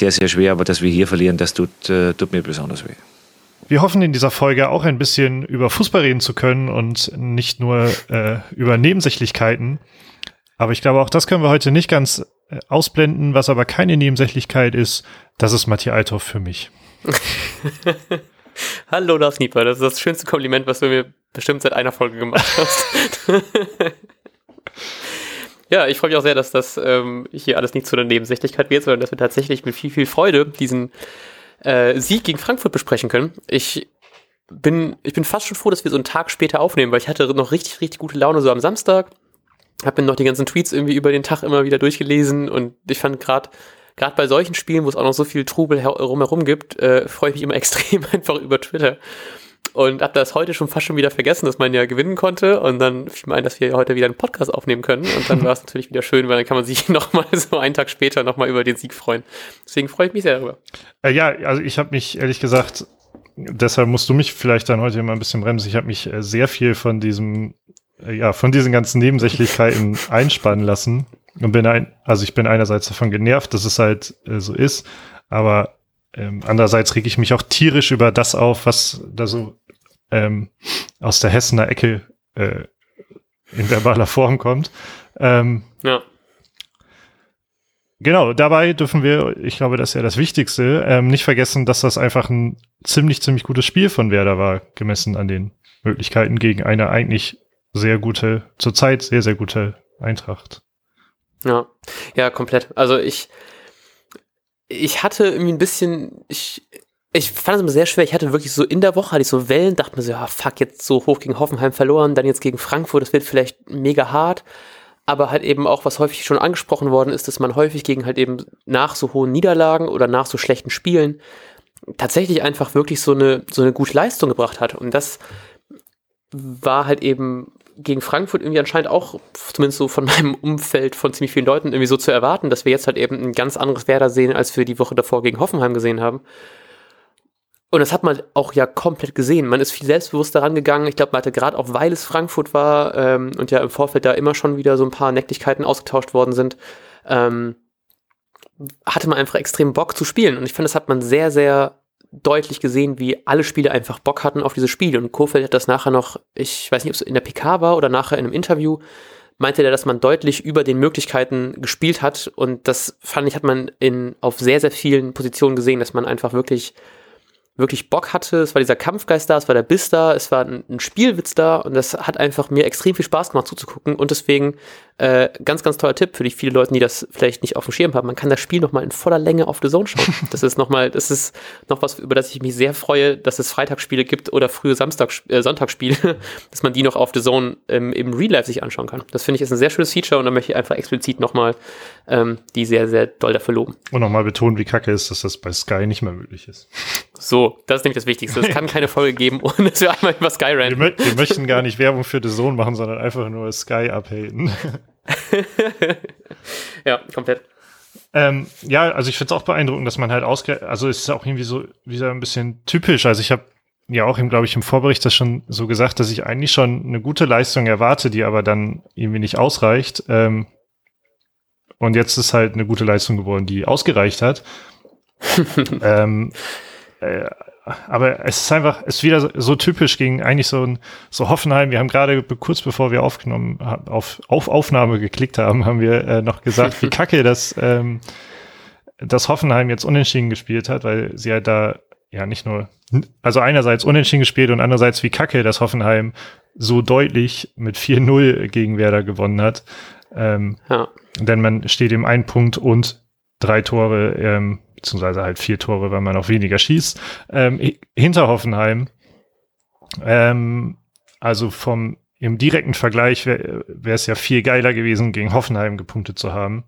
sehr, sehr schwer, aber dass wir hier verlieren, das tut, äh, tut mir besonders weh. Wir hoffen in dieser Folge auch ein bisschen über Fußball reden zu können und nicht nur äh, über Nebensächlichkeiten. Aber ich glaube, auch das können wir heute nicht ganz äh, ausblenden. Was aber keine Nebensächlichkeit ist, das ist Matthias Althoff für mich. Hallo Lars Nieper, das ist das schönste Kompliment, was du mir bestimmt seit einer Folge gemacht hast. ja, ich freue mich auch sehr, dass das ähm, hier alles nicht zu einer Nebensächlichkeit wird, sondern dass wir tatsächlich mit viel, viel Freude diesen äh, Sieg gegen Frankfurt besprechen können. Ich bin, ich bin fast schon froh, dass wir so einen Tag später aufnehmen, weil ich hatte noch richtig, richtig gute Laune so am Samstag. Hab mir noch die ganzen Tweets irgendwie über den Tag immer wieder durchgelesen und ich fand gerade gerade bei solchen Spielen, wo es auch noch so viel Trubel rumherum gibt, äh, freue ich mich immer extrem einfach über Twitter. Und habe das heute schon fast schon wieder vergessen, dass man ja gewinnen konnte. Und dann fiel mir ein, dass wir heute wieder einen Podcast aufnehmen können. Und dann war es natürlich wieder schön, weil dann kann man sich nochmal so einen Tag später nochmal über den Sieg freuen. Deswegen freue ich mich sehr darüber. Äh, ja, also ich habe mich ehrlich gesagt, deshalb musst du mich vielleicht dann heute mal ein bisschen bremsen. Ich habe mich äh, sehr viel von diesem, äh, ja, von diesen ganzen Nebensächlichkeiten einspannen lassen. Und bin ein, also ich bin einerseits davon genervt, dass es halt äh, so ist, aber ähm, andererseits reg ich mich auch tierisch über das auf, was da so ähm, aus der Hessener Ecke äh, in verbaler Form kommt. Ähm, ja. Genau, dabei dürfen wir, ich glaube, das ist ja das Wichtigste, ähm, nicht vergessen, dass das einfach ein ziemlich, ziemlich gutes Spiel von Werder war, gemessen an den Möglichkeiten gegen eine eigentlich sehr gute, zurzeit sehr, sehr gute Eintracht. Ja, ja, komplett. Also ich, ich hatte irgendwie ein bisschen, ich, ich fand es immer sehr schwer. Ich hatte wirklich so in der Woche hatte ich so Wellen, dachte mir so, ja, fuck, jetzt so hoch gegen Hoffenheim verloren, dann jetzt gegen Frankfurt, das wird vielleicht mega hart. Aber halt eben auch, was häufig schon angesprochen worden ist, dass man häufig gegen halt eben nach so hohen Niederlagen oder nach so schlechten Spielen tatsächlich einfach wirklich so eine, so eine gute Leistung gebracht hat. Und das war halt eben gegen Frankfurt irgendwie anscheinend auch, zumindest so von meinem Umfeld von ziemlich vielen Leuten, irgendwie so zu erwarten, dass wir jetzt halt eben ein ganz anderes Werder sehen, als wir die Woche davor gegen Hoffenheim gesehen haben. Und das hat man auch ja komplett gesehen. Man ist viel selbstbewusster rangegangen. Ich glaube, man hatte gerade auch, weil es Frankfurt war ähm, und ja im Vorfeld da immer schon wieder so ein paar Necklichkeiten ausgetauscht worden sind, ähm, hatte man einfach extrem Bock zu spielen. Und ich finde, das hat man sehr, sehr deutlich gesehen, wie alle Spieler einfach Bock hatten auf dieses Spiel. Und Kofeld hat das nachher noch, ich weiß nicht, ob es in der PK war oder nachher in einem Interview, meinte er, dass man deutlich über den Möglichkeiten gespielt hat. Und das fand ich, hat man in, auf sehr, sehr vielen Positionen gesehen, dass man einfach wirklich wirklich Bock hatte. Es war dieser Kampfgeist da, es war der Biss da, es war ein, ein Spielwitz da und das hat einfach mir extrem viel Spaß gemacht zuzugucken und deswegen äh, ganz, ganz toller Tipp für die viele Leute, die das vielleicht nicht auf dem Schirm haben. Man kann das Spiel nochmal in voller Länge auf The Zone schauen. Das ist nochmal, das ist noch was, über das ich mich sehr freue, dass es Freitagsspiele gibt oder frühe Samstag, äh, Sonntagsspiele, dass man die noch auf The Zone ähm, im Real Life sich anschauen kann. Das finde ich ist ein sehr schönes Feature und da möchte ich einfach explizit nochmal ähm, die sehr, sehr doll dafür loben. Und nochmal betonen, wie kacke ist, dass das bei Sky nicht mehr möglich ist. So, das ist nämlich das Wichtigste. Es kann keine Folge geben, ohne dass wir einmal über Sky rennen. Wir, wir, möchten gar nicht Werbung für The Zone machen, sondern einfach nur Sky abhaten. ja, komplett. Ähm, ja, also ich finde es auch beeindruckend, dass man halt ausge... Also es ist auch irgendwie so wieder ein bisschen typisch. Also ich habe ja auch, glaube ich, im Vorbericht das schon so gesagt, dass ich eigentlich schon eine gute Leistung erwarte, die aber dann irgendwie nicht ausreicht. Ähm, und jetzt ist halt eine gute Leistung geworden, die ausgereicht hat. ähm, äh, aber es ist einfach, es ist wieder so typisch gegen eigentlich so ein, so Hoffenheim. Wir haben gerade kurz bevor wir aufgenommen, auf, auf Aufnahme geklickt haben, haben wir äh, noch gesagt, wie kacke das, ähm, dass Hoffenheim jetzt unentschieden gespielt hat, weil sie halt da ja nicht nur, also einerseits unentschieden gespielt und andererseits wie kacke, dass Hoffenheim so deutlich mit 4-0 gegen Werder gewonnen hat. Ähm, ja. Denn man steht im einen Punkt und drei Tore ähm, beziehungsweise halt vier Tore, weil man auch weniger schießt, ähm, hinter Hoffenheim. Ähm, also vom im direkten Vergleich wäre es ja viel geiler gewesen, gegen Hoffenheim gepunktet zu haben.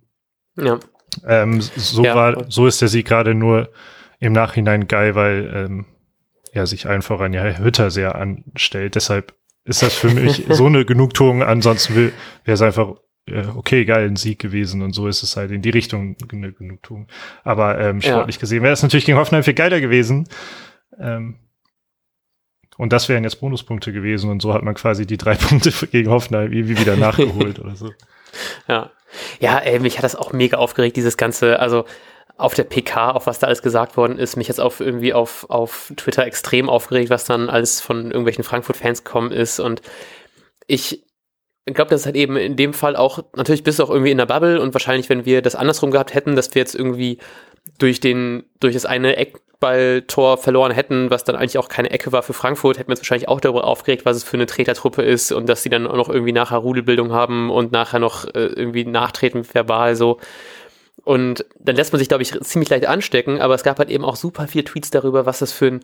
Ja. Ähm, so ja. war, so ist der Sieg gerade nur im Nachhinein geil, weil ähm, er sich allen voran ja Hütter sehr anstellt. Deshalb ist das für mich so eine Genugtuung. Ansonsten wäre es einfach äh, okay, geil, ein Sieg gewesen und so ist es halt in die Richtung eine Genugtuung. Aber ähm, sportlich ja. gesehen wäre es natürlich gegen Hoffenheim viel geiler gewesen. Ähm, und das wären jetzt Bonuspunkte gewesen und so hat man quasi die drei Punkte gegen Hoffenheim irgendwie wieder nachgeholt oder so. Ja. Ja, ey, mich hat das auch mega aufgeregt, dieses ganze, also auf der PK, auf was da alles gesagt worden ist, mich jetzt auf irgendwie auf, auf Twitter extrem aufgeregt, was dann alles von irgendwelchen Frankfurt-Fans gekommen ist. Und ich glaube, das ist halt eben in dem Fall auch, natürlich bist du auch irgendwie in der Bubble und wahrscheinlich, wenn wir das andersrum gehabt hätten, dass wir jetzt irgendwie durch den, durch das eine Eckballtor verloren hätten, was dann eigentlich auch keine Ecke war für Frankfurt, hätten wir uns wahrscheinlich auch darüber aufgeregt, was es für eine Tretertruppe ist und dass sie dann auch noch irgendwie nachher Rudelbildung haben und nachher noch äh, irgendwie nachtreten verbal so. Und dann lässt man sich, glaube ich, ziemlich leicht anstecken, aber es gab halt eben auch super viele Tweets darüber, was das für ein,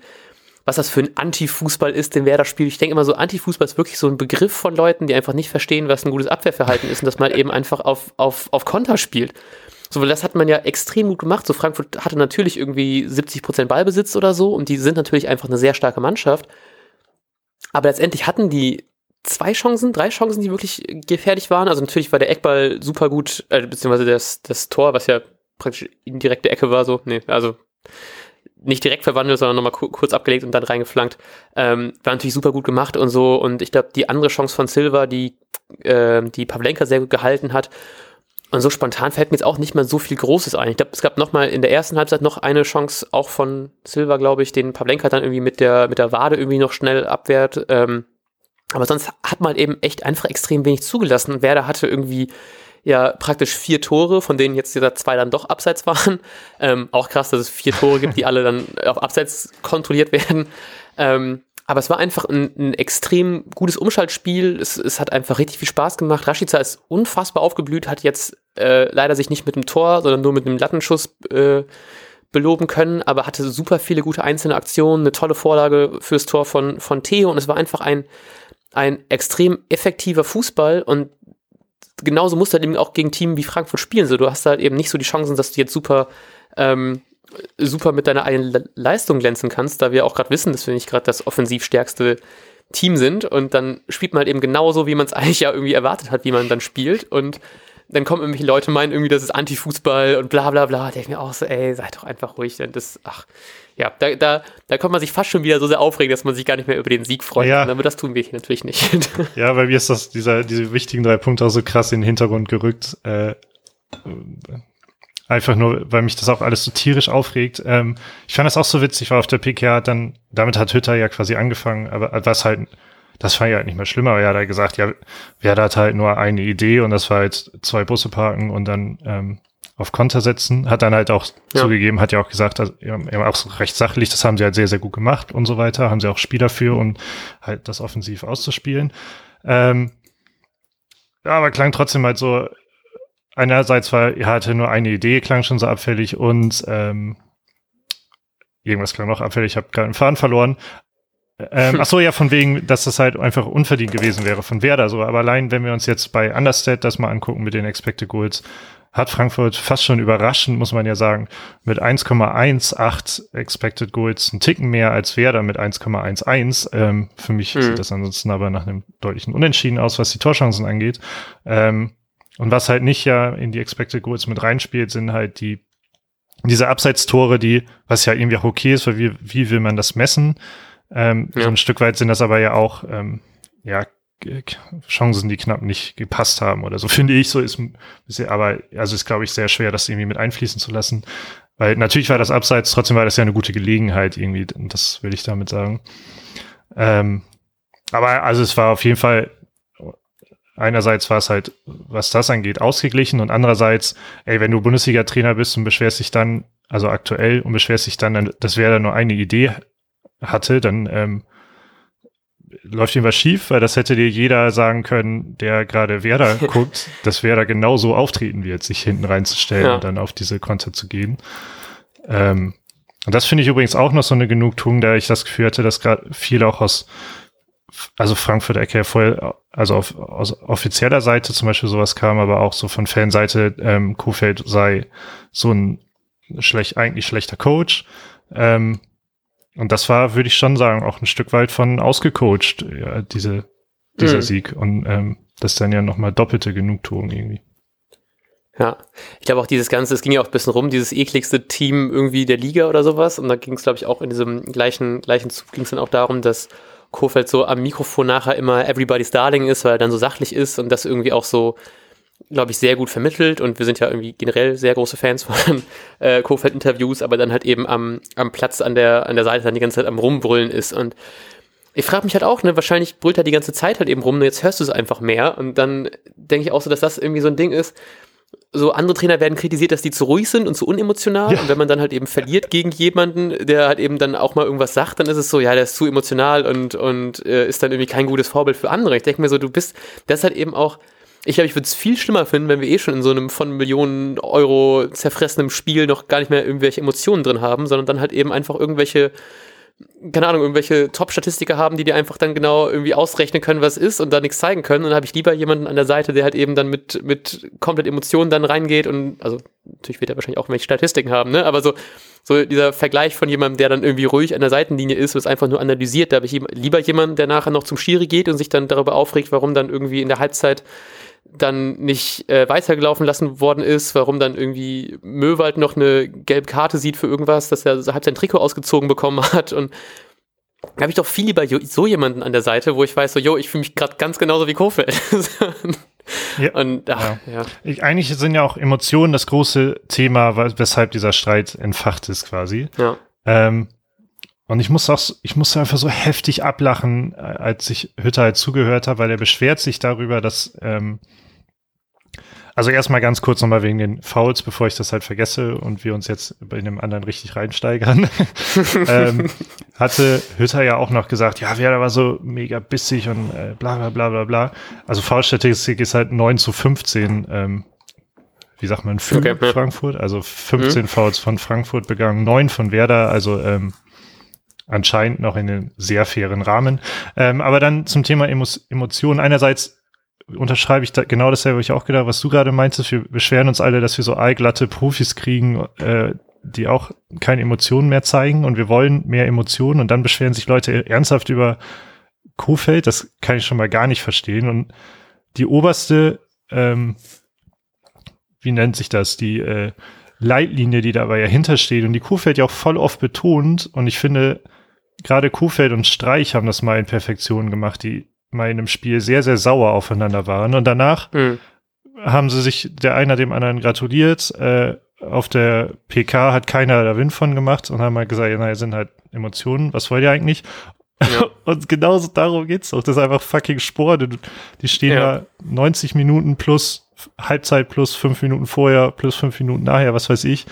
was das für ein Anti-Fußball ist, den Werder spielt. Ich denke immer so, Anti-Fußball ist wirklich so ein Begriff von Leuten, die einfach nicht verstehen, was ein gutes Abwehrverhalten ist und dass man eben einfach auf, auf, auf Konter spielt. So, weil das hat man ja extrem gut gemacht. So, Frankfurt hatte natürlich irgendwie 70 Prozent Ballbesitz oder so und die sind natürlich einfach eine sehr starke Mannschaft. Aber letztendlich hatten die zwei Chancen, drei Chancen, die wirklich gefährlich waren. Also natürlich war der Eckball super gut, äh, beziehungsweise das, das Tor, was ja praktisch indirekte Ecke war, so, nee, also nicht direkt verwandelt, sondern nochmal kurz abgelegt und dann reingeflankt. Ähm, war natürlich super gut gemacht und so. Und ich glaube, die andere Chance von Silva, die, äh, die Pavlenka sehr gut gehalten hat. Und so spontan fällt mir jetzt auch nicht mal so viel Großes ein. Ich glaube, es gab nochmal in der ersten Halbzeit noch eine Chance, auch von Silva, glaube ich, den Pavlenka dann irgendwie mit der, mit der Wade irgendwie noch schnell abwehrt. Ähm, aber sonst hat man eben echt einfach extrem wenig zugelassen. Werder hatte irgendwie ja praktisch vier Tore, von denen jetzt dieser zwei dann doch abseits waren. Ähm, auch krass, dass es vier Tore gibt, die alle dann auf abseits kontrolliert werden. Ähm, aber es war einfach ein, ein extrem gutes Umschaltspiel. Es, es, hat einfach richtig viel Spaß gemacht. Rashica ist unfassbar aufgeblüht, hat jetzt äh, leider sich nicht mit dem Tor, sondern nur mit einem Lattenschuss äh, beloben können, aber hatte super viele gute einzelne Aktionen, eine tolle Vorlage fürs Tor von, von Theo und es war einfach ein, ein extrem effektiver Fußball und genauso musst du halt eben auch gegen Teams wie Frankfurt spielen. So, du hast halt eben nicht so die Chancen, dass du jetzt super, ähm, super mit deiner eigenen Leistung glänzen kannst, da wir auch gerade wissen, dass wir nicht gerade das offensiv stärkste Team sind und dann spielt man halt eben genauso, wie man es eigentlich ja irgendwie erwartet hat, wie man dann spielt und dann kommen irgendwelche Leute meinen irgendwie, das ist Anti-Fußball und bla bla bla. Da denke ich mir auch so, ey, seid doch einfach ruhig. Denn das, ach, ja, da, da, da kommt man sich fast schon wieder so sehr aufregen, dass man sich gar nicht mehr über den Sieg freut. Ja. Aber das tun wir hier natürlich nicht. Ja, weil mir ist das, dieser, diese wichtigen drei Punkte auch so krass in den Hintergrund gerückt. Äh, einfach nur, weil mich das auch alles so tierisch aufregt. Ähm, ich fand das auch so witzig, weil auf der PK dann, damit hat Hütter ja quasi angefangen, aber was halt, das fand ich halt nicht mehr schlimmer, aber er hat halt gesagt, ja, wer hat halt nur eine Idee und das war halt zwei Busse parken und dann ähm, auf Konter setzen. Hat dann halt auch ja. zugegeben, hat ja auch gesagt, also, ja, auch recht sachlich, das haben sie halt sehr, sehr gut gemacht und so weiter. Haben sie auch Spieler für, um halt das offensiv auszuspielen. Ähm, ja, aber klang trotzdem halt so, einerseits war, er hatte nur eine Idee, klang schon so abfällig und ähm, irgendwas klang noch abfällig, ich habe gerade einen Faden verloren. Ähm, ach so, ja, von wegen, dass das halt einfach unverdient gewesen wäre von Werder. So, aber allein, wenn wir uns jetzt bei Understat das mal angucken mit den Expected Goals, hat Frankfurt fast schon überraschend, muss man ja sagen, mit 1,18 Expected Goals einen Ticken mehr als Werder mit 1,11. Ähm, für mich mhm. sieht das ansonsten aber nach einem deutlichen Unentschieden aus, was die Torchancen angeht. Ähm, und was halt nicht ja in die Expected Goals mit reinspielt, sind halt die diese Abseitstore, die, was ja irgendwie auch okay ist, weil wie, wie will man das messen? Ähm, ja. So ein Stück weit sind das aber ja auch ähm, ja Chancen, die knapp nicht gepasst haben oder so, finde ich. So ist, aber, also ist, glaube ich, sehr schwer, das irgendwie mit einfließen zu lassen. Weil natürlich war das abseits, trotzdem war das ja eine gute Gelegenheit irgendwie, das will ich damit sagen. Ähm, aber also es war auf jeden Fall, einerseits war es halt, was das angeht, ausgeglichen und andererseits, ey, wenn du Bundesliga-Trainer bist und beschwerst dich dann, also aktuell und beschwerst dich dann, das wäre dann nur eine Idee hatte, dann ähm, läuft ihm was schief, weil das hätte dir jeder sagen können, der gerade Werder guckt, dass Werder genauso auftreten wird, sich hinten reinzustellen ja. und dann auf diese Konter zu gehen. Ähm, und das finde ich übrigens auch noch so eine Genugtuung, da ich das Gefühl hatte, dass gerade viel auch aus, also Frankfurt Ecke voll, also auf, aus offizieller Seite zum Beispiel sowas kam, aber auch so von Fanseite, ähm, Kofeld sei so ein schlecht, eigentlich schlechter Coach. Ähm, und das war, würde ich schon sagen, auch ein Stück weit von ausgecoacht, ja, diese, dieser mhm. Sieg. Und ähm, das ist dann ja nochmal doppelte Genugtuung irgendwie. Ja, ich glaube auch dieses Ganze, es ging ja auch ein bisschen rum, dieses ekligste Team irgendwie der Liga oder sowas. Und da ging es, glaube ich, auch in diesem gleichen, gleichen Zug ging es dann auch darum, dass Kofeld so am Mikrofon nachher immer Everybody's Darling ist, weil er dann so sachlich ist und das irgendwie auch so glaube ich, sehr gut vermittelt und wir sind ja irgendwie generell sehr große Fans von äh, Kofeld-Interviews, aber dann halt eben am, am Platz an der, an der Seite dann die ganze Zeit am Rumbrüllen ist und ich frage mich halt auch, ne, wahrscheinlich brüllt er die ganze Zeit halt eben rum, nur jetzt hörst du es einfach mehr und dann denke ich auch so, dass das irgendwie so ein Ding ist, so andere Trainer werden kritisiert, dass die zu ruhig sind und zu unemotional. Ja. Und wenn man dann halt eben verliert gegen jemanden, der halt eben dann auch mal irgendwas sagt, dann ist es so, ja, der ist zu emotional und, und äh, ist dann irgendwie kein gutes Vorbild für andere. Ich denke mir so, du bist, das ist halt eben auch, ich glaube, ich würde es viel schlimmer finden, wenn wir eh schon in so einem von Millionen Euro zerfressenem Spiel noch gar nicht mehr irgendwelche Emotionen drin haben, sondern dann halt eben einfach irgendwelche keine Ahnung, irgendwelche Top-Statistiker haben, die dir einfach dann genau irgendwie ausrechnen können, was ist und da nichts zeigen können. Und dann habe ich lieber jemanden an der Seite, der halt eben dann mit, mit komplett Emotionen dann reingeht und, also natürlich wird er wahrscheinlich auch welche Statistiken haben, ne? Aber so, so dieser Vergleich von jemandem, der dann irgendwie ruhig an der Seitenlinie ist und es einfach nur analysiert, da habe ich lieber jemanden, der nachher noch zum Schiri geht und sich dann darüber aufregt, warum dann irgendwie in der Halbzeit dann nicht äh, weitergelaufen lassen worden ist, warum dann irgendwie Möwald noch eine gelbe Karte sieht für irgendwas, dass er halb sein Trikot ausgezogen bekommen hat und da habe ich doch viel lieber so jemanden an der Seite, wo ich weiß, so, yo, ich fühle mich gerade ganz genauso wie Kofeld. ja, und, ach, ja. ja. Ich, eigentlich sind ja auch Emotionen das große Thema, weshalb dieser Streit entfacht ist quasi. Ja. Ähm, und ich muss auch, ich musste einfach so heftig ablachen, äh, als ich Hütter halt zugehört habe, weil er beschwert sich darüber, dass, ähm, also erstmal ganz kurz nochmal wegen den Fouls, bevor ich das halt vergesse und wir uns jetzt bei dem anderen richtig reinsteigern. ähm, hatte Hütter ja auch noch gesagt, ja, wer war so mega bissig und äh, bla bla bla bla bla. Also Foulstatistik ist halt 9 zu 15, ähm, wie sagt man, für okay, Frankfurt, also 15 mhm. Fouls von Frankfurt begangen, 9 von Werder, also ähm, anscheinend noch in einem sehr fairen Rahmen. Ähm, aber dann zum Thema Emo Emotionen. Einerseits unterschreibe ich da genau dasselbe, was ich auch gedacht, was du gerade meintest. Wir beschweren uns alle, dass wir so allglatte Profis kriegen, äh, die auch keine Emotionen mehr zeigen und wir wollen mehr Emotionen und dann beschweren sich Leute ernsthaft über Kofeld. Das kann ich schon mal gar nicht verstehen. Und die oberste, ähm, wie nennt sich das, die äh, Leitlinie, die dabei ja hintersteht und die Kofeld ja auch voll oft betont und ich finde, gerade Kuhfeld und Streich haben das mal in Perfektion gemacht, die mal in einem Spiel sehr, sehr sauer aufeinander waren. Und danach mhm. haben sie sich der einer dem anderen gratuliert. Äh, auf der PK hat keiner da Wind von gemacht und haben halt gesagt, ja, naja, sind halt Emotionen, was wollt ihr eigentlich? Ja. und genauso darum geht's doch. Das ist einfach fucking Sport. Die stehen ja. da 90 Minuten plus Halbzeit plus fünf Minuten vorher plus fünf Minuten nachher, was weiß ich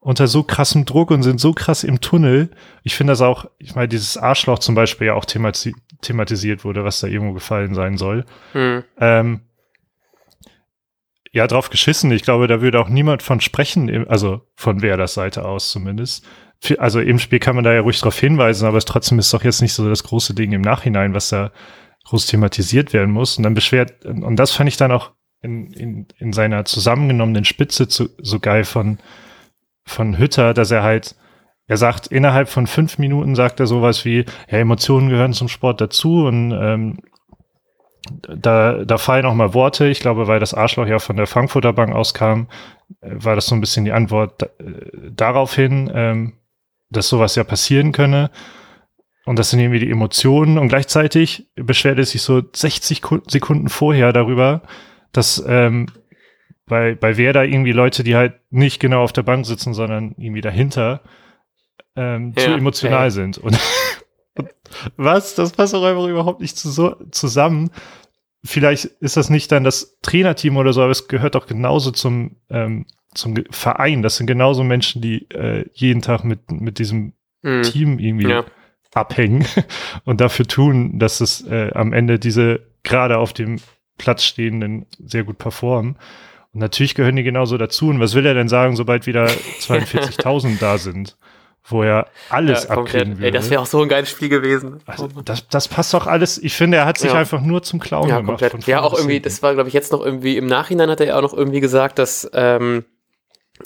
unter so krassem Druck und sind so krass im Tunnel. Ich finde das auch, ich meine, dieses Arschloch zum Beispiel ja auch themati thematisiert wurde, was da irgendwo gefallen sein soll. Hm. Ähm, ja, drauf geschissen. Ich glaube, da würde auch niemand von sprechen, also von Werders Seite aus zumindest. Also im Spiel kann man da ja ruhig drauf hinweisen, aber es trotzdem ist doch jetzt nicht so das große Ding im Nachhinein, was da groß thematisiert werden muss. Und dann beschwert, und das fand ich dann auch in, in, in seiner zusammengenommenen Spitze zu, so geil von, von Hütter, dass er halt, er sagt, innerhalb von fünf Minuten sagt er sowas wie, ja, Emotionen gehören zum Sport dazu und ähm, da, da fallen auch mal Worte. Ich glaube, weil das Arschloch ja von der Frankfurter Bank auskam, äh, war das so ein bisschen die Antwort äh, darauf hin, ähm, dass sowas ja passieren könne. Und das sind irgendwie die Emotionen. Und gleichzeitig beschwert er sich so 60 Sekunden vorher darüber, dass ähm, bei, bei Werder irgendwie Leute, die halt nicht genau auf der Bank sitzen, sondern irgendwie dahinter, ähm, ja, zu emotional ja. sind. Und, und, was? Das passt doch einfach überhaupt nicht zu, so, zusammen. Vielleicht ist das nicht dann das Trainerteam oder so, aber es gehört doch genauso zum, ähm, zum Verein. Das sind genauso Menschen, die äh, jeden Tag mit, mit diesem mhm. Team irgendwie ja. abhängen und dafür tun, dass es äh, am Ende diese gerade auf dem Platz stehenden sehr gut performen. Und natürlich gehören die genauso dazu. Und was will er denn sagen, sobald wieder 42.000 da sind? Wo er alles ja, abkriegen würde. Ey, das wäre auch so ein geiles Spiel gewesen. Also, das, das passt doch alles. Ich finde, er hat sich ja. einfach nur zum Clown ja, gemacht. Komplett. Ja, auch irgendwie, das war, glaube ich, jetzt noch irgendwie, im Nachhinein hat er ja auch noch irgendwie gesagt, dass, ähm,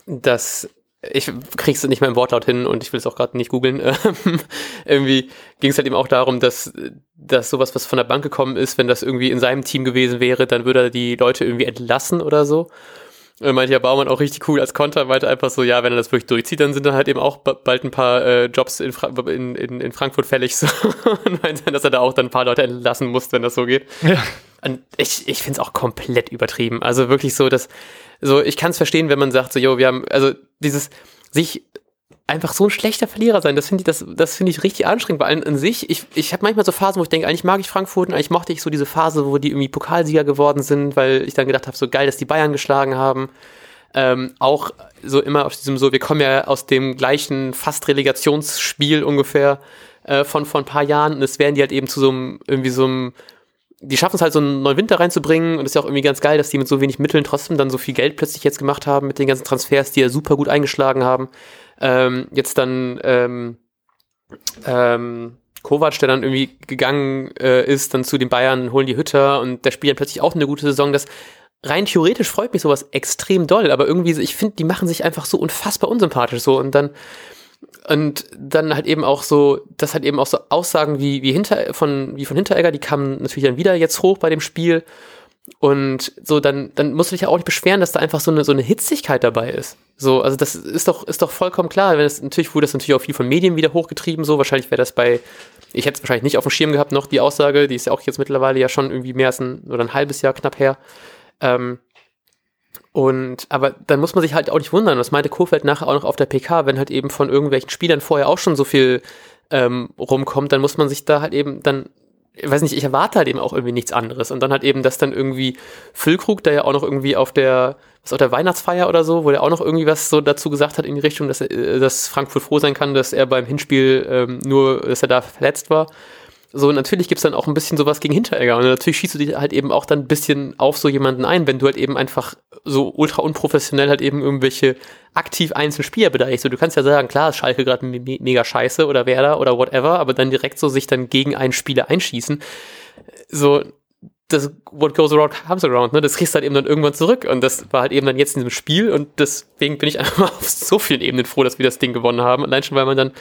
dass ich krieg's nicht mehr im Wortlaut hin und ich will es auch gerade nicht googeln. irgendwie ging es halt eben auch darum, dass, dass sowas, was von der Bank gekommen ist, wenn das irgendwie in seinem Team gewesen wäre, dann würde er die Leute irgendwie entlassen oder so. Und meinte ja Baumann auch richtig cool als Konter, meinte einfach so, ja, wenn er das wirklich durchzieht, dann sind dann halt eben auch bald ein paar äh, Jobs in, Fra in, in, in Frankfurt fällig. So. und meinte, dass er da auch dann ein paar Leute entlassen muss, wenn das so geht. Ja. Und ich, ich finde es auch komplett übertrieben. Also wirklich so, dass, so, ich kann es verstehen, wenn man sagt, so, jo, wir haben, also dieses, sich einfach so ein schlechter Verlierer sein, das finde ich, das, das finde ich richtig anstrengend, weil an, an sich, ich, ich habe manchmal so Phasen, wo ich denke, eigentlich mag ich Frankfurt und eigentlich mochte ich so diese Phase, wo die irgendwie Pokalsieger geworden sind, weil ich dann gedacht habe, so geil, dass die Bayern geschlagen haben. Ähm, auch so immer auf diesem so, wir kommen ja aus dem gleichen fast Relegationsspiel ungefähr äh, von vor ein paar Jahren und es werden die halt eben zu so einem, irgendwie so einem die schaffen es halt so einen neuen Winter reinzubringen und ist ja auch irgendwie ganz geil, dass die mit so wenig Mitteln trotzdem dann so viel Geld plötzlich jetzt gemacht haben mit den ganzen Transfers, die ja super gut eingeschlagen haben. Ähm, jetzt dann ähm, ähm, Kovac, der dann irgendwie gegangen äh, ist, dann zu den Bayern, holen die Hütter und der spielt dann plötzlich auch eine gute Saison. Das rein theoretisch freut mich sowas extrem doll, aber irgendwie, ich finde, die machen sich einfach so unfassbar unsympathisch so und dann und dann halt eben auch so, das halt eben auch so Aussagen wie, wie, hinter, von, wie von Hinteregger, die kamen natürlich dann wieder jetzt hoch bei dem Spiel. Und so, dann, dann musst du dich ja auch nicht beschweren, dass da einfach so eine, so eine Hitzigkeit dabei ist. So, also das ist doch, ist doch vollkommen klar. Wenn es natürlich wurde das natürlich auch viel von Medien wieder hochgetrieben, so. Wahrscheinlich wäre das bei, ich hätte es wahrscheinlich nicht auf dem Schirm gehabt, noch die Aussage, die ist ja auch jetzt mittlerweile ja schon irgendwie mehr als ein oder ein halbes Jahr knapp her. Ähm, und, aber dann muss man sich halt auch nicht wundern, das meinte Kofeld nachher auch noch auf der PK, wenn halt eben von irgendwelchen Spielern vorher auch schon so viel ähm, rumkommt, dann muss man sich da halt eben dann, ich weiß nicht, ich erwarte halt eben auch irgendwie nichts anderes. Und dann halt eben, dass dann irgendwie Füllkrug, der ja auch noch irgendwie auf der, was auf der Weihnachtsfeier oder so, wo der auch noch irgendwie was so dazu gesagt hat in die Richtung, dass, er, äh, dass Frankfurt froh sein kann, dass er beim Hinspiel ähm, nur, dass er da verletzt war so, natürlich gibt's dann auch ein bisschen sowas gegen Hinteregger. Und natürlich schießt du dich halt eben auch dann ein bisschen auf so jemanden ein, wenn du halt eben einfach so ultra unprofessionell halt eben irgendwelche aktiv einzelne Spieler beleidigst. So, du kannst ja sagen, klar, ist Schalke gerade me mega scheiße oder Werder oder whatever, aber dann direkt so sich dann gegen einen Spieler einschießen. So, das what goes around comes around, ne? Das kriegst du halt eben dann irgendwann zurück. Und das war halt eben dann jetzt in diesem Spiel und deswegen bin ich einfach auf so vielen Ebenen froh, dass wir das Ding gewonnen haben. Allein schon, weil man dann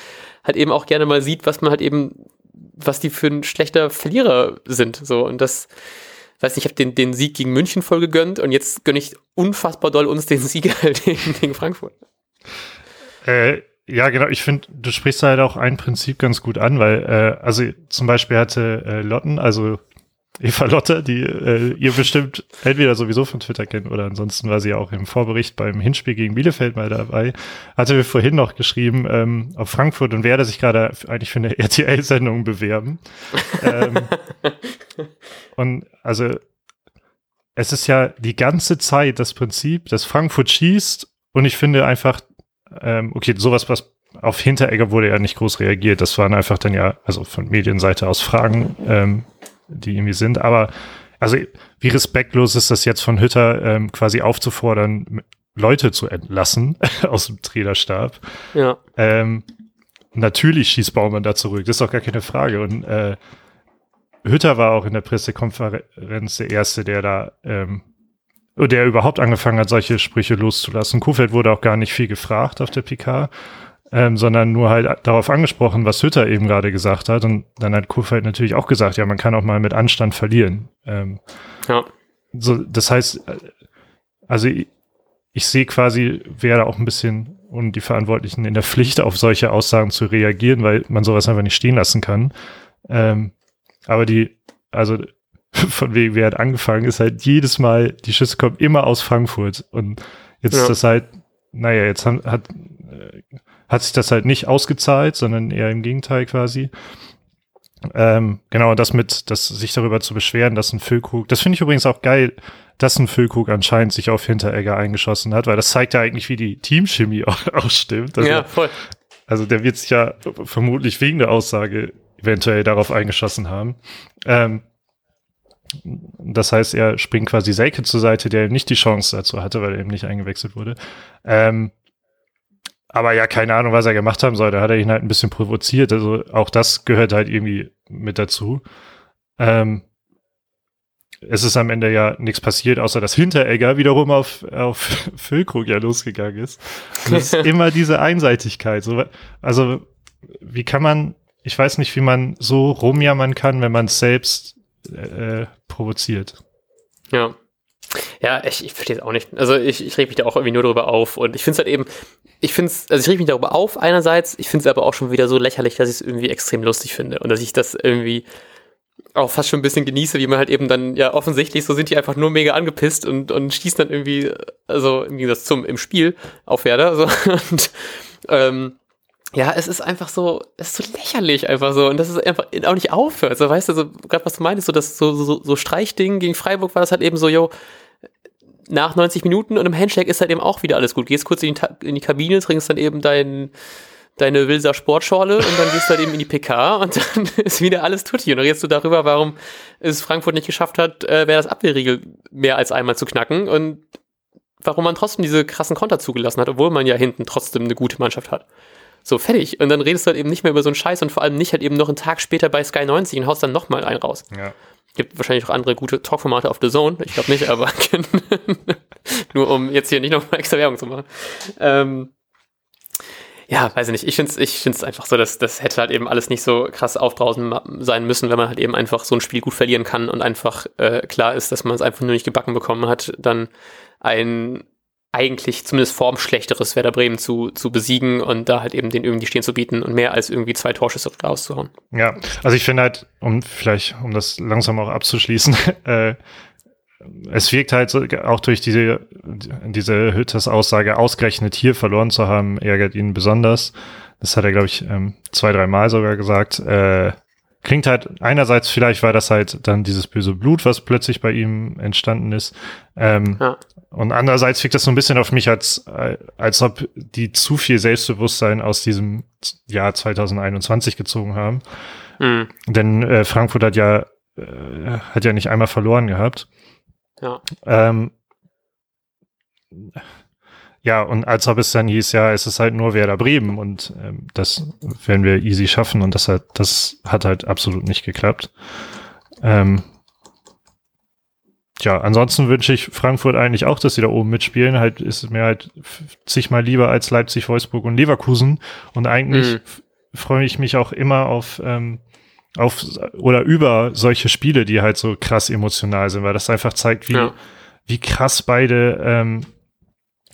halt eben auch gerne mal sieht, was man halt eben was die für ein schlechter Verlierer sind. So, und das, weiß nicht, ich habe den, den Sieg gegen München voll gegönnt und jetzt gönne ich unfassbar doll uns den Sieg halt gegen, gegen Frankfurt. Äh, ja, genau. Ich finde, du sprichst halt auch ein Prinzip ganz gut an, weil, äh, also zum Beispiel hatte äh, Lotten, also Eva Lotte, die äh, ihr bestimmt entweder sowieso von Twitter kennt oder ansonsten war sie ja auch im Vorbericht beim Hinspiel gegen Bielefeld mal dabei, hatte mir vorhin noch geschrieben, ähm, auf Frankfurt und werde sich gerade eigentlich für eine RTL-Sendung bewerben. ähm, und also es ist ja die ganze Zeit das Prinzip, dass Frankfurt schießt und ich finde einfach, ähm, okay, sowas, was auf Hinteregger wurde ja nicht groß reagiert. Das waren einfach dann ja, also von Medienseite aus Fragen, ähm, die irgendwie sind. Aber also wie respektlos ist das jetzt von Hütter ähm, quasi aufzufordern, Leute zu entlassen aus dem Trainerstab. Ja. Ähm, natürlich schießt Baumann da zurück, das ist doch gar keine Frage. Und äh, Hütter war auch in der Pressekonferenz der Erste, der da, ähm, der überhaupt angefangen hat, solche Sprüche loszulassen. Kofeld wurde auch gar nicht viel gefragt auf der PK ähm, sondern nur halt darauf angesprochen, was Hütter eben gerade gesagt hat. Und dann hat Kurfeld natürlich auch gesagt, ja, man kann auch mal mit Anstand verlieren. Ähm, ja. So, das heißt, äh, also ich, ich sehe quasi, wäre auch ein bisschen und die Verantwortlichen in der Pflicht, auf solche Aussagen zu reagieren, weil man sowas einfach nicht stehen lassen kann. Ähm, aber die, also von wegen, wer hat angefangen, ist halt jedes Mal, die Schüsse kommen immer aus Frankfurt. Und jetzt ja. ist das halt, naja, jetzt hat, hat äh, hat sich das halt nicht ausgezahlt, sondern eher im Gegenteil quasi. Ähm, genau, das mit, das sich darüber zu beschweren, dass ein Füllkrug, das finde ich übrigens auch geil, dass ein Füllkrug anscheinend sich auf Hinteregger eingeschossen hat, weil das zeigt ja eigentlich, wie die Teamchemie auch, auch stimmt. Also, ja, voll. Also der wird sich ja vermutlich wegen der Aussage eventuell darauf eingeschossen haben. Ähm, das heißt, er springt quasi Selke zur Seite, der eben nicht die Chance dazu hatte, weil er eben nicht eingewechselt wurde. Ähm, aber ja, keine Ahnung, was er gemacht haben soll. Da hat er ihn halt ein bisschen provoziert. Also auch das gehört halt irgendwie mit dazu. Ähm, es ist am Ende ja nichts passiert, außer dass Hinteregger wiederum auf, auf Füllkrug ja losgegangen ist. Und es ist immer diese Einseitigkeit. So, also, wie kann man, ich weiß nicht, wie man so rumjammern kann, wenn man es selbst äh, provoziert. Ja. Ja, ich, ich verstehe es auch nicht. Also ich, ich reg mich da auch irgendwie nur darüber auf. Und ich finde es halt eben, ich finde es, also ich reg mich darüber auf einerseits, ich finde es aber auch schon wieder so lächerlich, dass ich es irgendwie extrem lustig finde. Und dass ich das irgendwie, auch fast schon ein bisschen genieße, wie man halt eben dann, ja, offensichtlich, so sind die einfach nur mega angepisst und, und schießen dann irgendwie, also im Gegensatz zum im Spiel auf Werder. So, und ähm, ja, es ist einfach so, es ist so lächerlich einfach so und das ist einfach auch nicht aufhört. So, weißt du, so, gerade was du meinst, so das so, so, so Streichding gegen Freiburg war das halt eben so, yo, nach 90 Minuten und im Handshake ist halt eben auch wieder alles gut. Gehst kurz in die, in die Kabine, trinkst dann eben dein, deine Wilser Sportschorle und dann gehst du halt eben in die PK und dann ist wieder alles tutti. Und dann redest du darüber, warum es Frankfurt nicht geschafft hat, äh, wer das Abwehrriegel mehr als einmal zu knacken und warum man trotzdem diese krassen Konter zugelassen hat, obwohl man ja hinten trotzdem eine gute Mannschaft hat. So, fertig. Und dann redest du halt eben nicht mehr über so einen Scheiß und vor allem nicht halt eben noch einen Tag später bei Sky 90 und haust dann nochmal einen raus. Ja. Gibt wahrscheinlich auch andere gute Talkformate auf The Zone. Ich glaube nicht, aber nur um jetzt hier nicht nochmal extra Werbung zu machen. Ähm, ja, weiß ich nicht. Ich finde es ich find's einfach so, dass das hätte halt eben alles nicht so krass aufdrausen sein müssen, wenn man halt eben einfach so ein Spiel gut verlieren kann und einfach äh, klar ist, dass man es einfach nur nicht gebacken bekommen hat, dann ein eigentlich zumindest formschlechteres Werder Bremen zu, zu besiegen und da halt eben den irgendwie stehen zu bieten und mehr als irgendwie zwei Torschüsse rauszuhauen. Ja, also ich finde halt, um vielleicht, um das langsam auch abzuschließen, äh, es wirkt halt auch durch diese, diese Hütters Aussage, ausgerechnet hier verloren zu haben, ärgert ihn besonders. Das hat er, glaube ich, ähm, zwei, drei Mal sogar gesagt. Äh, klingt halt, einerseits vielleicht war das halt dann dieses böse Blut, was plötzlich bei ihm entstanden ist. Ähm, ja. Und andererseits wirkt das so ein bisschen auf mich, als, als ob die zu viel Selbstbewusstsein aus diesem Jahr 2021 gezogen haben. Mhm. Denn äh, Frankfurt hat ja, äh, hat ja nicht einmal verloren gehabt. Ja. Ähm, ja, und als ob es dann hieß, ja, es ist halt nur Werder Bremen und ähm, das werden wir easy schaffen und das hat, das hat halt absolut nicht geklappt. Ähm, ja, ansonsten wünsche ich Frankfurt eigentlich auch, dass sie da oben mitspielen. Halt ist mir halt zigmal lieber als Leipzig, Wolfsburg und Leverkusen. Und eigentlich mhm. freue ich mich auch immer auf, ähm, auf oder über solche Spiele, die halt so krass emotional sind, weil das einfach zeigt, wie, ja. wie krass beide, ähm,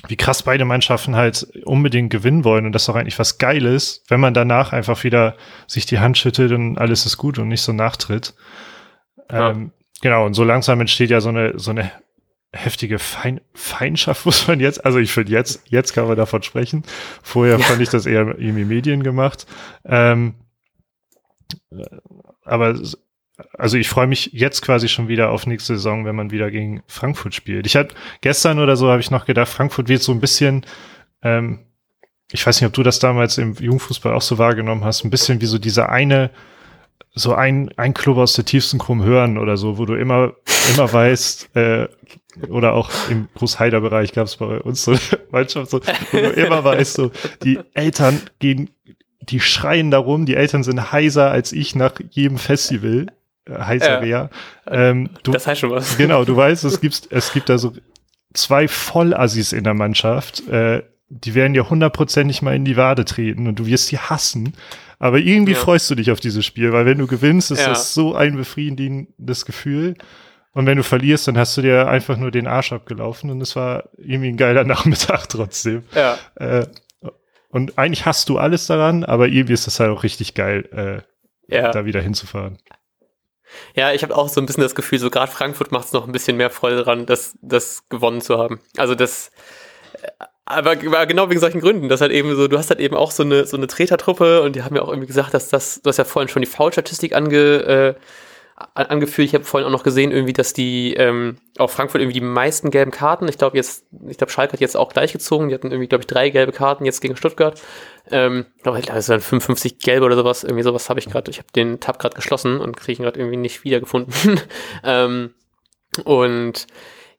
wie krass beide Mannschaften halt unbedingt gewinnen wollen und das ist auch eigentlich was Geiles, wenn man danach einfach wieder sich die Hand schüttelt und alles ist gut und nicht so nachtritt. Ja. Ähm, Genau, und so langsam entsteht ja so eine, so eine heftige Fein Feindschaft, muss man jetzt, also ich finde jetzt, jetzt kann man davon sprechen. Vorher ja. fand ich das eher irgendwie Medien gemacht. Ähm, aber also ich freue mich jetzt quasi schon wieder auf nächste Saison, wenn man wieder gegen Frankfurt spielt. Ich hatte gestern oder so habe ich noch gedacht, Frankfurt wird so ein bisschen, ähm, ich weiß nicht, ob du das damals im Jugendfußball auch so wahrgenommen hast, ein bisschen wie so dieser eine so ein, ein Club aus der tiefsten Krumm hören oder so, wo du immer, immer weißt, äh, oder auch im Großheider-Bereich gab es bei uns so Mannschaft, so, wo du immer weißt, so, die Eltern gehen, die schreien darum, die Eltern sind heiser als ich nach jedem Festival. Äh, heiser ja. Ähm, du, das heißt schon was. Genau, du weißt, es gibt, es gibt da so zwei Vollassis in der Mannschaft, äh, die werden ja hundertprozentig mal in die Wade treten und du wirst die hassen. Aber irgendwie ja. freust du dich auf dieses Spiel, weil wenn du gewinnst, ist ja. das so ein befriedigendes Gefühl. Und wenn du verlierst, dann hast du dir einfach nur den Arsch abgelaufen und es war irgendwie ein geiler Nachmittag trotzdem. Ja. Äh, und eigentlich hast du alles daran, aber irgendwie ist das halt auch richtig geil, äh, ja. da wieder hinzufahren. Ja, ich habe auch so ein bisschen das Gefühl, so gerade Frankfurt macht es noch ein bisschen mehr Freude dran, das, das gewonnen zu haben. Also das aber genau wegen solchen Gründen, dass halt eben so, du hast halt eben auch so eine, so eine Tretertruppe und die haben ja auch irgendwie gesagt, dass das, du hast ja vorhin schon die Foul-Statistik ange, äh, angeführt. Ich habe vorhin auch noch gesehen, irgendwie, dass die ähm, auf Frankfurt irgendwie die meisten gelben Karten. Ich glaube jetzt, ich glaube Schalke hat jetzt auch gleich gezogen. Die hatten irgendwie, glaube ich, drei gelbe Karten jetzt gegen Stuttgart. Ähm, ich glaube, das sind 55 gelbe oder sowas. Irgendwie sowas habe ich gerade. Ich habe den Tab gerade geschlossen und kriege ihn gerade irgendwie nicht wiedergefunden. ähm, und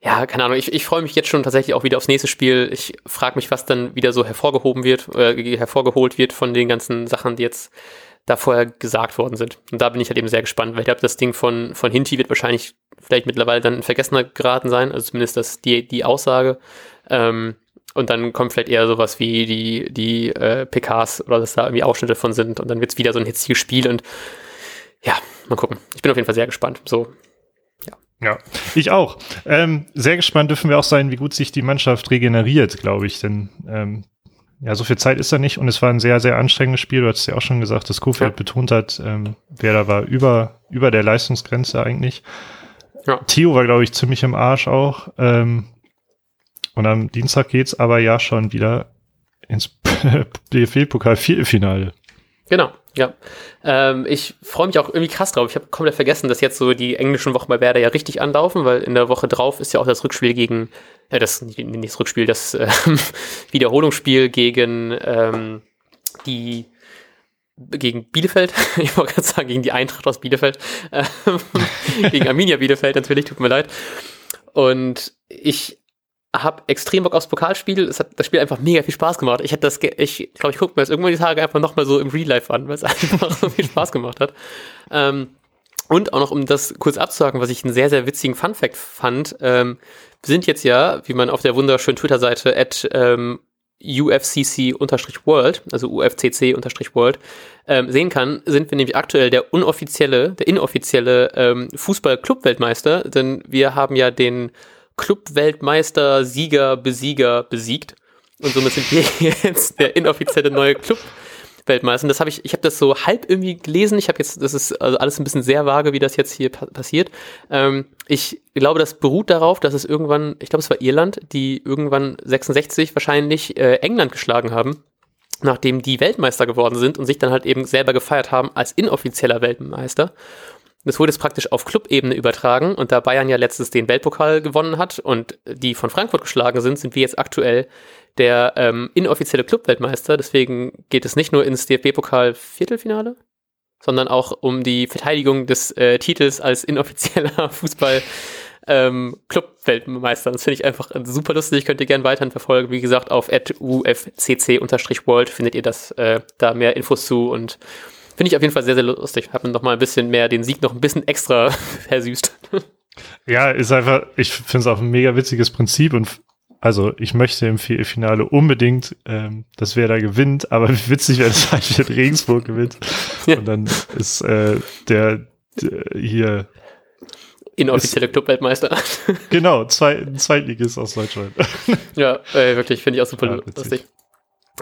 ja, keine Ahnung, ich, ich freue mich jetzt schon tatsächlich auch wieder aufs nächste Spiel. Ich frage mich, was dann wieder so hervorgehoben wird, äh, hervorgeholt wird von den ganzen Sachen, die jetzt da vorher gesagt worden sind. Und da bin ich halt eben sehr gespannt, weil ich glaube, das Ding von, von Hinti wird wahrscheinlich vielleicht mittlerweile dann in Vergessener geraten sein, also zumindest das, die, die Aussage. Ähm, und dann kommt vielleicht eher sowas wie die, die äh, PKs oder dass da irgendwie Ausschnitte von sind und dann wird es wieder so ein hitziges Spiel und ja, mal gucken. Ich bin auf jeden Fall sehr gespannt. So, ja, ich auch. Ähm, sehr gespannt dürfen wir auch sein, wie gut sich die Mannschaft regeneriert, glaube ich. Denn ähm, ja, so viel Zeit ist da nicht und es war ein sehr, sehr anstrengendes Spiel. Du hast ja auch schon gesagt, dass Kofeld ja. betont hat, ähm, wer da war über, über der Leistungsgrenze eigentlich. Ja. Theo war, glaube ich, ziemlich im Arsch auch. Ähm, und am Dienstag geht's aber ja schon wieder ins DFB-Pokal-Viertelfinale. Genau, ja. Ähm, ich freue mich auch irgendwie krass drauf. Ich habe komplett vergessen, dass jetzt so die englischen Wochen bei Werder ja richtig anlaufen, weil in der Woche drauf ist ja auch das Rückspiel gegen, äh, das nicht das Rückspiel, das äh, Wiederholungsspiel gegen ähm, die gegen Bielefeld, ich wollte gerade sagen, gegen die Eintracht aus Bielefeld, äh, gegen Arminia Bielefeld natürlich, tut mir leid. Und ich habe extrem Bock aufs Pokalspiel. Es hat das Spiel einfach mega viel Spaß gemacht. Ich hätte das, ich glaube, ich gucke mir das irgendwann die Tage einfach nochmal so im Real Life an, weil es einfach so viel Spaß gemacht hat. Ähm, und auch noch, um das kurz abzusagen, was ich einen sehr, sehr witzigen Fun Fact fand, ähm, sind jetzt ja, wie man auf der wunderschönen Twitter-Seite at ähm, UFCC-World, also UFCC-World, ähm, sehen kann, sind wir nämlich aktuell der unoffizielle, der inoffizielle ähm, Fußball-Club-Weltmeister, denn wir haben ja den Club-Weltmeister, Sieger, Besieger besiegt. Und somit sind wir jetzt der inoffizielle neue Club. Weltmeister. Und das habe ich, ich habe das so halb irgendwie gelesen. Ich habe jetzt, das ist also alles ein bisschen sehr vage, wie das jetzt hier pa passiert. Ähm, ich glaube, das beruht darauf, dass es irgendwann, ich glaube, es war Irland, die irgendwann 66 wahrscheinlich äh, England geschlagen haben, nachdem die Weltmeister geworden sind und sich dann halt eben selber gefeiert haben als inoffizieller Weltmeister. Das wurde jetzt praktisch auf Clubebene übertragen und da Bayern ja letztens den Weltpokal gewonnen hat und die von Frankfurt geschlagen sind, sind wir jetzt aktuell der ähm, inoffizielle Clubweltmeister. Deswegen geht es nicht nur ins DFB-Pokal-Viertelfinale, sondern auch um die Verteidigung des äh, Titels als inoffizieller Fußball. Ähm, Club-Weltmeister. Das finde ich einfach super lustig. Könnt ihr gerne weiterhin verfolgen. Wie gesagt, auf ufcc-world findet ihr das äh, da mehr Infos zu und Finde ich auf jeden Fall sehr, sehr lustig. Hat man noch mal ein bisschen mehr den Sieg noch ein bisschen extra versüßt. Ja, ist einfach, ich finde es auch ein mega witziges Prinzip und also ich möchte im Finale unbedingt, ähm, dass wer da gewinnt, aber wie witzig wäre es halt, wenn Regensburg gewinnt. Ja. Und dann ist äh, der, der hier inoffizielle Clubweltmeister. genau, zwei, Zweitligist aus Deutschland. ja, äh, wirklich, finde ich auch super ja, lustig.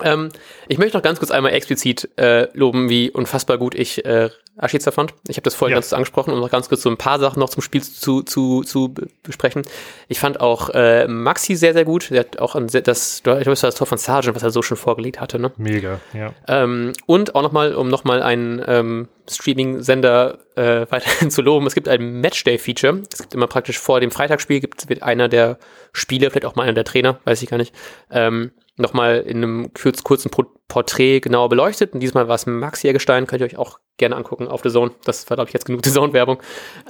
Ähm, ich möchte noch ganz kurz einmal explizit äh, loben, wie unfassbar gut ich äh, Ashiza fand. Ich habe das vorhin ja. ganz angesprochen, um noch ganz kurz so ein paar Sachen noch zum Spiel zu, zu, zu besprechen. Ich fand auch äh, Maxi sehr, sehr gut. Der hat auch ein, das, ich glaube, das war das Tor von Sargent, was er so schon vorgelegt hatte. Ne? Mega, ja. Ähm, und auch nochmal, um nochmal einen ähm, Streaming-Sender äh, weiterhin zu loben, es gibt ein Matchday-Feature. Es gibt immer praktisch vor dem Freitagsspiel, gibt wird einer der Spieler, vielleicht auch mal einer der Trainer, weiß ich gar nicht, ähm, nochmal in einem kurz, kurzen Porträt genauer beleuchtet. Und diesmal war es Maxi Eggestein, könnt ihr euch auch gerne angucken auf The Zone. Das war, glaube ich, jetzt genug The Zone-Werbung.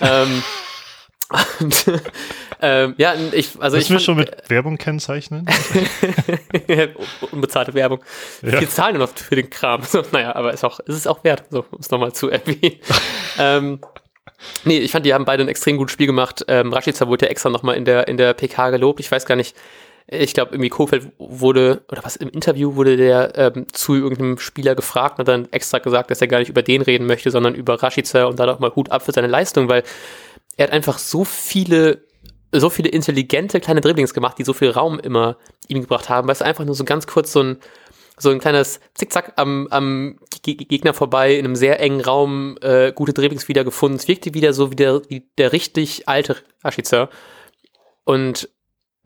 ähm, und, ähm, ja, ich, also Müssen ich. wir schon mit Werbung kennzeichnen? Unbezahlte Werbung. Ja. Wir zahlen noch für den Kram. So, naja, aber ist auch, ist es auch wert, so, um es nochmal zu erwähnen. ähm, nee, ich fand, die haben beide ein extrem gutes Spiel gemacht. Ähm, Rashica wurde ja extra nochmal in der, in der PK gelobt. Ich weiß gar nicht, ich glaube, irgendwie Kofeld wurde, oder was im Interview wurde der ähm, zu irgendeinem Spieler gefragt und hat dann extra gesagt, dass er gar nicht über den reden möchte, sondern über Rashica und da doch mal Hut ab für seine Leistung, weil er hat einfach so viele, so viele intelligente kleine Dribblings gemacht, die so viel Raum immer ihm gebracht haben, weil es einfach nur so ganz kurz so ein, so ein kleines Zickzack am, am Gegner vorbei in einem sehr engen Raum äh, gute Dribblings wieder gefunden. Es wirkte wieder so wie der, wie der richtig alte Rashica. Und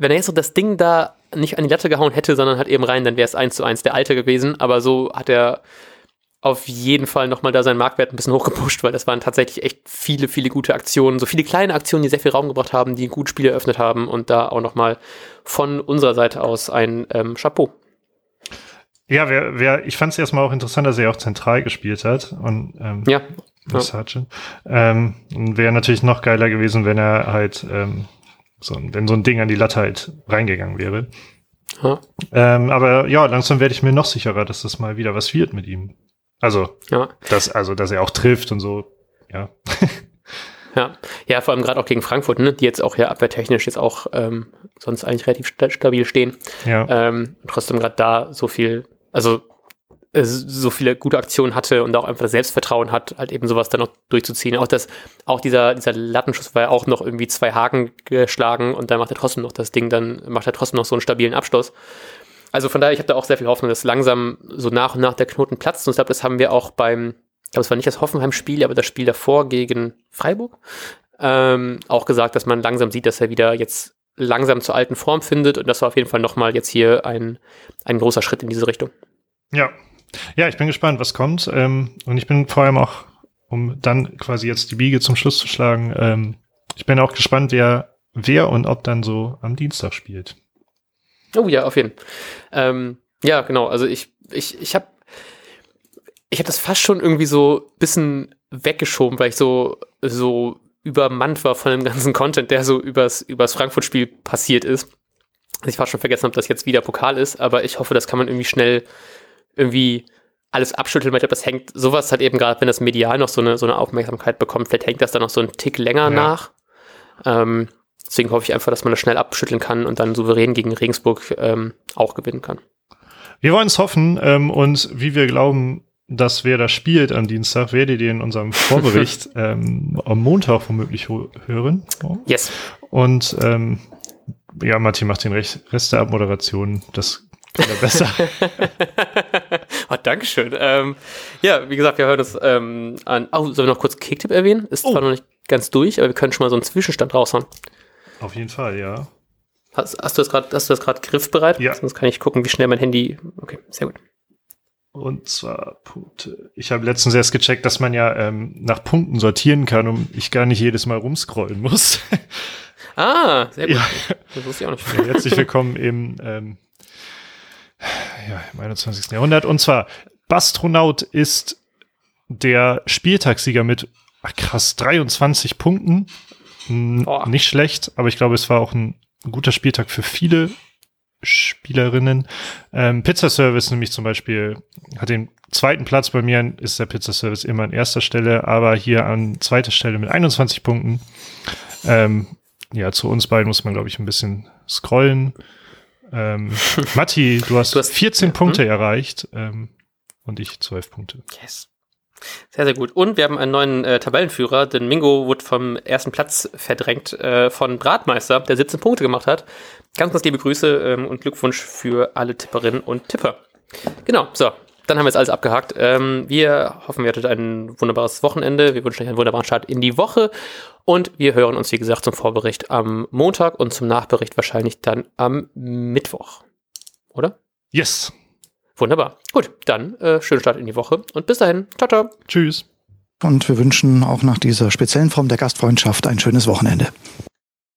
wenn er jetzt so das Ding da nicht an die Latte gehauen hätte, sondern hat eben rein, dann wäre es eins zu eins der alte gewesen. Aber so hat er auf jeden Fall nochmal da seinen Marktwert ein bisschen hochgepusht, weil das waren tatsächlich echt viele, viele gute Aktionen, so viele kleine Aktionen, die sehr viel Raum gebracht haben, die ein gutes Spiel eröffnet haben und da auch nochmal von unserer Seite aus ein ähm, Chapeau. Ja, wer, wer, ich fand es erstmal auch interessant, dass er auch zentral gespielt hat und ähm, ja. ja. Ähm, Wäre natürlich noch geiler gewesen, wenn er halt ähm, so, wenn so ein Ding an die Latte halt reingegangen wäre. Ja. Ähm, aber ja, langsam werde ich mir noch sicherer, dass das mal wieder was wird mit ihm. Also, ja. dass, also, dass er auch trifft und so, ja. ja, ja, vor allem gerade auch gegen Frankfurt, ne, die jetzt auch ja abwehrtechnisch jetzt auch ähm, sonst eigentlich relativ stabil stehen. Ja. Ähm, trotzdem gerade da so viel, also so viele gute Aktionen hatte und auch einfach das Selbstvertrauen hat, halt eben sowas dann noch durchzuziehen. Auch das, auch dieser, dieser Lattenschuss war ja auch noch irgendwie zwei Haken geschlagen und dann macht er trotzdem noch das Ding, dann macht er trotzdem noch so einen stabilen Abschluss. also von daher, ich habe da auch sehr viel Hoffnung, dass langsam so nach und nach der Knoten platzt. Und ich glaube, das haben wir auch beim, ich glaube, es war nicht das Hoffenheim-Spiel, aber das Spiel davor gegen Freiburg, ähm, auch gesagt, dass man langsam sieht, dass er wieder jetzt langsam zur alten Form findet. Und das war auf jeden Fall nochmal jetzt hier ein, ein großer Schritt in diese Richtung. Ja. Ja, ich bin gespannt, was kommt. Ähm, und ich bin vor allem auch, um dann quasi jetzt die Biege zum Schluss zu schlagen, ähm, ich bin auch gespannt, wer, wer und ob dann so am Dienstag spielt. Oh ja, auf jeden Fall. Ähm, ja, genau. Also ich, ich, ich habe ich hab das fast schon irgendwie so ein bisschen weggeschoben, weil ich so, so übermannt war von dem ganzen Content, der so übers, übers Frankfurt-Spiel passiert ist. Ich fast schon vergessen habe, dass jetzt wieder Pokal ist, aber ich hoffe, das kann man irgendwie schnell irgendwie alles abschütteln, weil ich glaube, das hängt, sowas hat eben gerade, wenn das medial noch so eine, so eine Aufmerksamkeit bekommt, vielleicht hängt das dann noch so einen Tick länger ja. nach. Ähm, deswegen hoffe ich einfach, dass man das schnell abschütteln kann und dann souverän gegen Regensburg ähm, auch gewinnen kann. Wir wollen es hoffen ähm, und wie wir glauben, dass wer das spielt am Dienstag, werdet ihr in unserem Vorbericht ähm, am Montag womöglich hören. Yes. Und ähm, ja, Martin macht den Rest der Abmoderation. Das kann er besser. Dankeschön. Ähm, ja, wie gesagt, wir hören uns ähm, an. Oh, sollen wir noch kurz Kicktipp erwähnen? Ist oh. zwar noch nicht ganz durch, aber wir können schon mal so einen Zwischenstand raushauen. Auf jeden Fall, ja. Hast, hast du das gerade, hast du das gerade griffbereit? Ja. Sonst kann ich gucken, wie schnell mein Handy. Okay, sehr gut. Und zwar Punkte. Ich habe letztens erst gecheckt, dass man ja ähm, nach Punkten sortieren kann und ich gar nicht jedes Mal rumscrollen muss. Ah, sehr gut. Ja. Das wusste ich auch nicht. Ja, herzlich willkommen im, ähm, ja, im 21. Jahrhundert. Und zwar, Bastronaut ist der Spieltagssieger mit ach krass 23 Punkten. Oh. Nicht schlecht, aber ich glaube, es war auch ein guter Spieltag für viele Spielerinnen. Ähm, Pizza Service nämlich zum Beispiel hat den zweiten Platz bei mir, ist der Pizza Service immer an erster Stelle, aber hier an zweiter Stelle mit 21 Punkten. Ähm, ja, zu uns beiden muss man, glaube ich, ein bisschen scrollen. Ähm, Matti, du hast, du hast 14 ja, Punkte hm? erreicht ähm, und ich 12 Punkte. Yes. Sehr, sehr gut. Und wir haben einen neuen äh, Tabellenführer, denn Mingo wurde vom ersten Platz verdrängt äh, von Bratmeister, der 17 Punkte gemacht hat. Ganz, ganz liebe Grüße ähm, und Glückwunsch für alle Tipperinnen und Tipper. Genau, so. Dann haben wir jetzt alles abgehakt. Ähm, wir hoffen, ihr hattet ein wunderbares Wochenende. Wir wünschen euch einen wunderbaren Start in die Woche. Und wir hören uns, wie gesagt, zum Vorbericht am Montag und zum Nachbericht wahrscheinlich dann am Mittwoch. Oder? Yes. Wunderbar. Gut, dann äh, schönen Start in die Woche und bis dahin. Ciao, ciao. Tschüss. Und wir wünschen auch nach dieser speziellen Form der Gastfreundschaft ein schönes Wochenende.